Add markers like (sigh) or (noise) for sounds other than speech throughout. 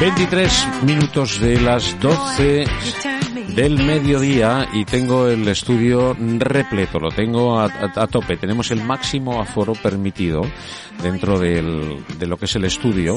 23 minutos de las 12 del mediodía y tengo el estudio repleto, lo tengo a, tope. Tenemos el máximo aforo permitido dentro del- de lo que es el estudio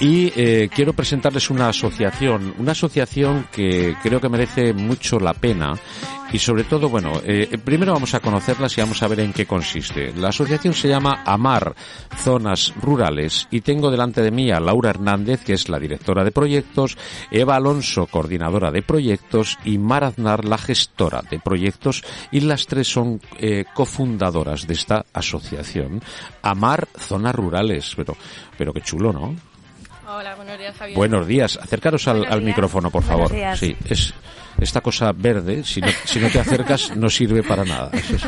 y eh, quiero presentarles una asociación, una asociación que creo que merece mucho la pena y sobre todo, bueno, eh, primero vamos a conocerlas y vamos a ver en qué consiste. La asociación se llama Amar Zonas Rurales y tengo delante de mí a Laura Hernández, que es la directora de proyectos, Eva Alonso, coordinadora de proyectos y Mar Aznar, la gestora de proyectos y las tres son eh, cofundadoras de esta asociación. Amar Zonas Rurales, pero, pero qué chulo, ¿no? Hola, buenos días, Javier. Buenos días. Acercaros al, al días. micrófono, por favor. Sí, es esta cosa verde. Si no, si no te acercas, no sirve para nada. Eso es.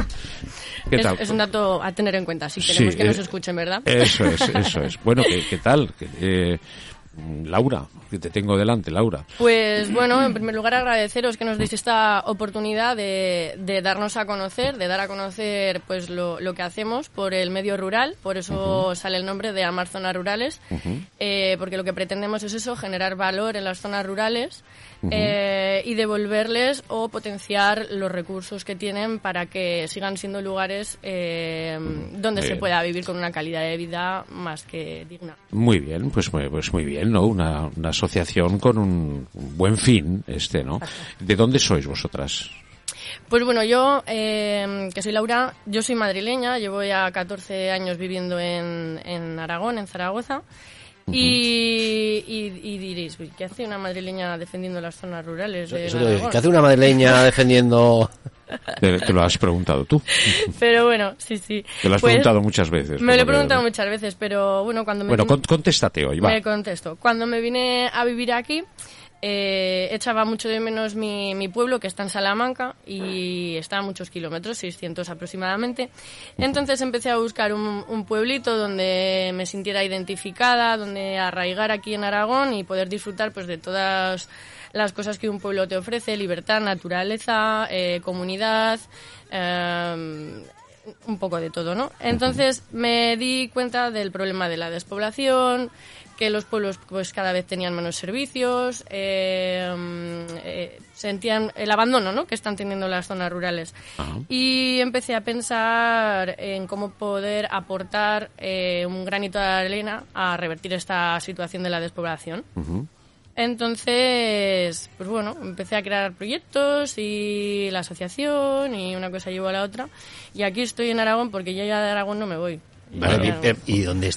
¿Qué es, tal? es un dato a tener en cuenta, si Sí, queremos que nos eh, escuchen, ¿verdad? Eso es, eso es. Bueno, ¿qué, qué tal? Eh, Laura, que te tengo delante, Laura. Pues bueno, en primer lugar agradeceros que nos deis esta oportunidad de, de darnos a conocer, de dar a conocer pues lo, lo que hacemos por el medio rural, por eso sale el nombre de Amar Zonas Rurales, eh, porque lo que pretendemos es eso, generar valor en las zonas rurales eh, y devolverles o potenciar los recursos que tienen para que sigan siendo lugares eh, donde se pueda vivir con una calidad de vida más que digna. Muy bien, pues, pues muy bien, ¿no? Una, una asociación con un buen fin, este, ¿no? ¿De dónde sois vosotras? Pues bueno, yo, eh, que soy Laura, yo soy madrileña, llevo ya 14 años viviendo en, en Aragón, en Zaragoza. Y, y- y diréis, "Uy, ¿qué hace una madrileña defendiendo las zonas rurales de Eso te digo, Aragón?". ¿Qué hace una madrileña defendiendo? Te, lo has preguntado tú. (laughs) Pero bueno, sí, sí. Te lo has Pues, preguntado muchas veces. Me lo he preguntado muchas veces, pero bueno, cuando me... Bueno, con- contéstate hoy, va. Me contesto. Cuando me vine a vivir aquí, eh, echaba mucho de menos mi, mi pueblo, que está en Salamanca, y está a muchos kilómetros, 600 aproximadamente. Entonces empecé a buscar un, un pueblito donde me sintiera identificada, donde arraigar aquí en Aragón y poder disfrutar pues de todas las cosas que un pueblo te ofrece, libertad, naturaleza, eh, comunidad, eh, un poco de todo, ¿no? Entonces me di cuenta del problema de la despoblación, que los pueblos pues cada vez tenían menos servicios, eh, mm, eh, sentían el abandono, ¿no? Que están teniendo las zonas rurales. Y empecé a pensar en cómo poder aportar eh, un granito de arena a revertir esta situación de la despoblación. Entonces, pues bueno, empecé a crear proyectos y la asociación y una cosa llevó a la otra. Y aquí estoy en Aragón porque yo ya de Aragón no me voy. Vale, ¿Y, ¿y dónde,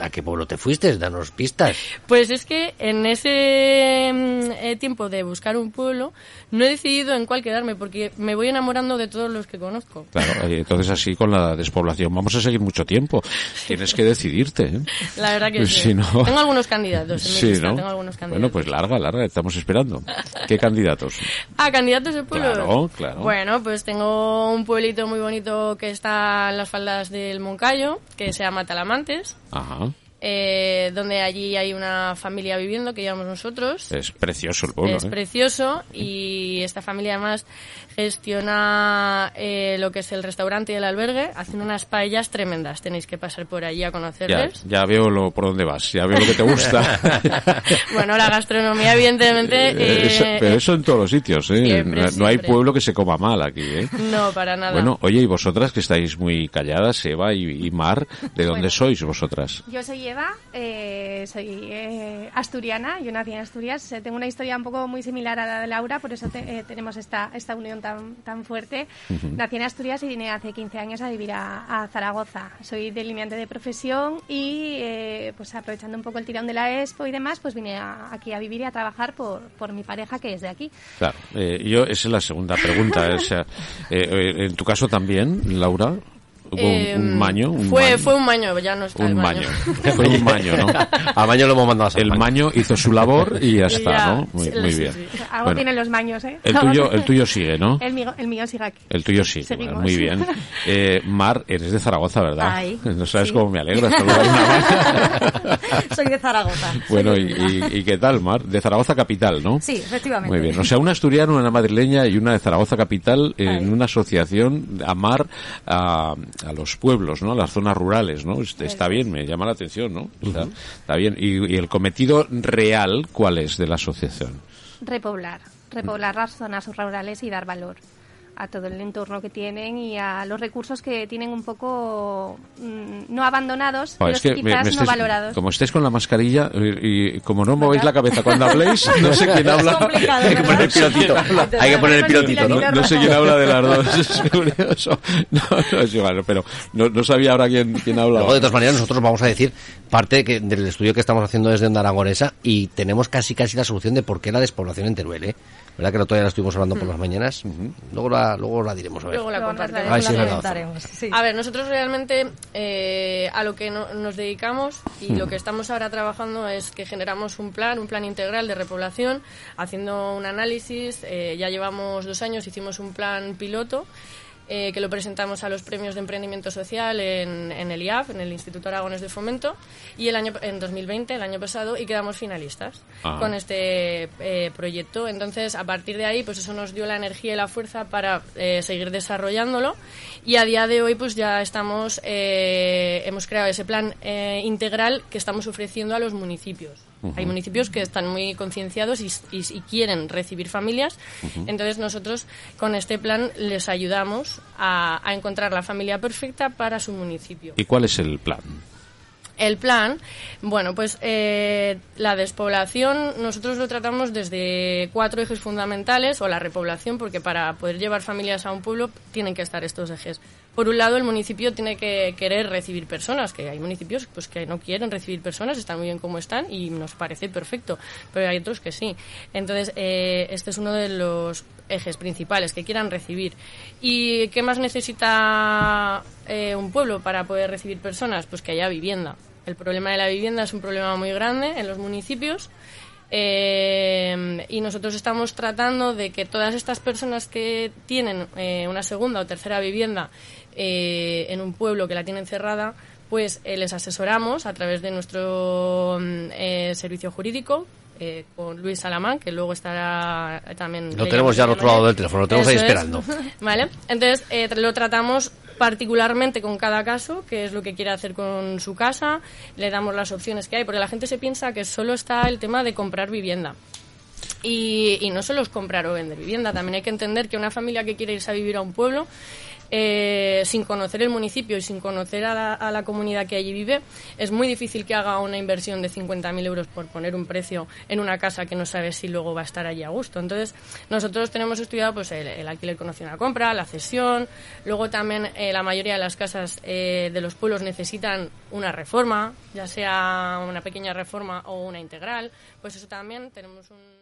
a qué pueblo te fuiste? Danos pistas. Pues es que en ese mm, eh, tiempo de buscar un pueblo no he decidido en cuál quedarme porque me voy enamorando de todos los que conozco. Claro, eh, entonces así con la despoblación vamos a seguir mucho tiempo. Tienes que decidirte, ¿eh? La verdad que Pues sí. si no- Tengo algunos candidatos en mi Sí, lista, ¿no? tengo algunos candidatos. Bueno, pues larga, larga, estamos esperando. ¿Qué candidatos? Ah, candidatos de pueblo. Claro, claro. Bueno, pues tengo un pueblito muy bonito que está en las faldas del Moncayo, que se llama Talamantes, Ajá. Eh, donde allí hay una familia viviendo que llamamos nosotros. Es precioso el pueblo, es ¿eh? precioso y esta familia además gestiona eh, lo que es el restaurante y el albergue. Hacen unas paellas tremendas. Tenéis que pasar por allí a conocerles. ya veo lo, por dónde vas, ya veo lo que te gusta. (laughs) bueno, la gastronomía evidentemente... Eso- pero eso en todos los sitios, ¿eh? siempre, no, no hay pueblo que se coma mal aquí, ¿eh? No, para nada. Bueno, oye, y vosotras que estáis muy calladas, Eva y, y Mar, ¿de dónde Bueno. sois vosotras? Yo soy Eva, eh, soy eh, asturiana, yo nací en Asturias. Eh, tengo una historia un poco muy similar a la de Laura, por eso te- eh, tenemos esta, esta unión tan, tan fuerte. Nací en Asturias y vine hace 15 años a vivir a, a Zaragoza. Soy delineante de profesión y, pues aprovechando un poco el tirón de la Expo y demás, pues vine a- aquí a vivir y a trabajar por, por mi pareja que es de aquí. Claro, eh, yo, esa es la segunda pregunta. o sea, en tu caso también, Laura, Eh, un, un maño. Un fue, maño. fue un maño, ya no está el Un maño. maño. (laughs) Fue un maño, ¿no? A Maño lo hemos mandado a San El maño hizo su labor y ya está, ya, ¿no? Muy, sí, muy sí, bien. sí. Algo Bueno, tienen los maños, ¿eh? el tuyo, el tuyo (laughs) sigue, ¿no? El mío, el mío sigue aquí. El tuyo Seguimos. muy bien. Eh, Mar, eres de Zaragoza, ¿verdad? Ay, (laughs) no sabes sí. cómo me alegro. saludar a una Mar. Soy de Zaragoza. bueno, y, y- y qué tal, Mar? De Zaragoza capital, ¿no? Sí, efectivamente. Muy bien. O sea, una asturiana, una madrileña y una de Zaragoza capital en Ay. una asociación amar a, a los pueblos, ¿no? A las zonas rurales, ¿no? Está, está bien, me llama la atención, ¿no? Está, está bien. Y, y el cometido real, ¿cuál es de la asociación? Repoblar. Repoblar las zonas rurales y dar valor a todo el entorno que tienen y a los recursos que tienen un poco mm, no abandonados, Joder, pero es que sí me- quizás no valorados. como estés con la mascarilla y, y como no movéis la cabeza cuando habléis, no sé quién habla. Hay que poner el pilotito. Hay que poner el pilotito, ¿no? No, no sé quién habla de las dos, (laughs) es curioso. No, no es igual, pero no, no sabía ahora quién, quién habla. Luego, de todas maneras, nosotros vamos a decir parte que, del estudio que estamos haciendo desde Onda Aragonesa y tenemos casi casi la solución de por qué la despoblación en Teruel, ¿eh? ¿Verdad que el otro día la estuvimos hablando por las mañanas? Luego, la, luego la diremos, a ver. Luego la la- sí, La verdad. comentaremos, sí. A ver, nosotros realmente eh, a lo que no- nos dedicamos y lo que estamos ahora trabajando es que generamos un plan, un plan integral de repoblación, haciendo un análisis. eh, ya llevamos dos años, hicimos un plan piloto. Eh, que lo presentamos a los premios de emprendimiento social en, en el IAF, en el Instituto Aragones de Fomento, y el año en 2020, el año pasado, y quedamos finalistas Ah. con este eh, proyecto. Entonces, a partir de ahí, pues eso nos dio la energía y la fuerza para eh, seguir desarrollándolo. Y a día de hoy, pues ya estamos, eh, hemos creado ese plan eh, integral que estamos ofreciendo a los municipios. Hay municipios que están muy concienciados y, y- y quieren recibir familias. Entonces, nosotros con este plan les ayudamos a, a encontrar la familia perfecta para su municipio. ¿Y cuál es el plan? El plan, bueno, pues eh, la despoblación nosotros lo tratamos desde cuatro ejes fundamentales, o la repoblación, porque para poder llevar familias a un pueblo tienen que estar estos ejes. Por un lado, el municipio tiene que querer recibir personas, que hay municipios pues, que no quieren recibir personas, están muy bien como están y nos parece perfecto, pero hay otros que sí. Entonces, eh, este es uno de los ejes principales, que quieran recibir. ¿Y qué más necesita eh, un pueblo para poder recibir personas? Pues que haya vivienda. El problema de la vivienda es un problema muy grande en los municipios. Eh, y nosotros estamos tratando de que todas estas personas que tienen eh, una segunda o tercera vivienda eh, en un pueblo que la tienen cerrada, pues eh, les asesoramos a través de nuestro mm, eh, servicio jurídico eh, con Luis Salamán, que luego estará también... Lo tenemos ya al otro lado del teléfono, lo tenemos ahí es. esperando. (laughs) Vale, entonces lo tratamos particularmente con cada caso, que es lo que quiere hacer con su casa, le damos las opciones que hay, porque la gente se piensa que solo está el tema de comprar vivienda. Y, y no solo es comprar o vender vivienda, también hay que entender que una familia que quiere irse a vivir a un pueblo, eh, sin conocer el municipio y sin conocer a la, comunidad que allí vive, es muy difícil que haga una inversión de 50.000 euros por poner un precio en una casa que no sabe si luego va a estar allí a gusto. Entonces, nosotros tenemos estudiado pues, el, alquiler con opción compra, la cesión, luego también eh, la mayoría de las casas eh, de los pueblos necesitan una reforma, ya sea una pequeña reforma o una integral, pues eso también tenemos un...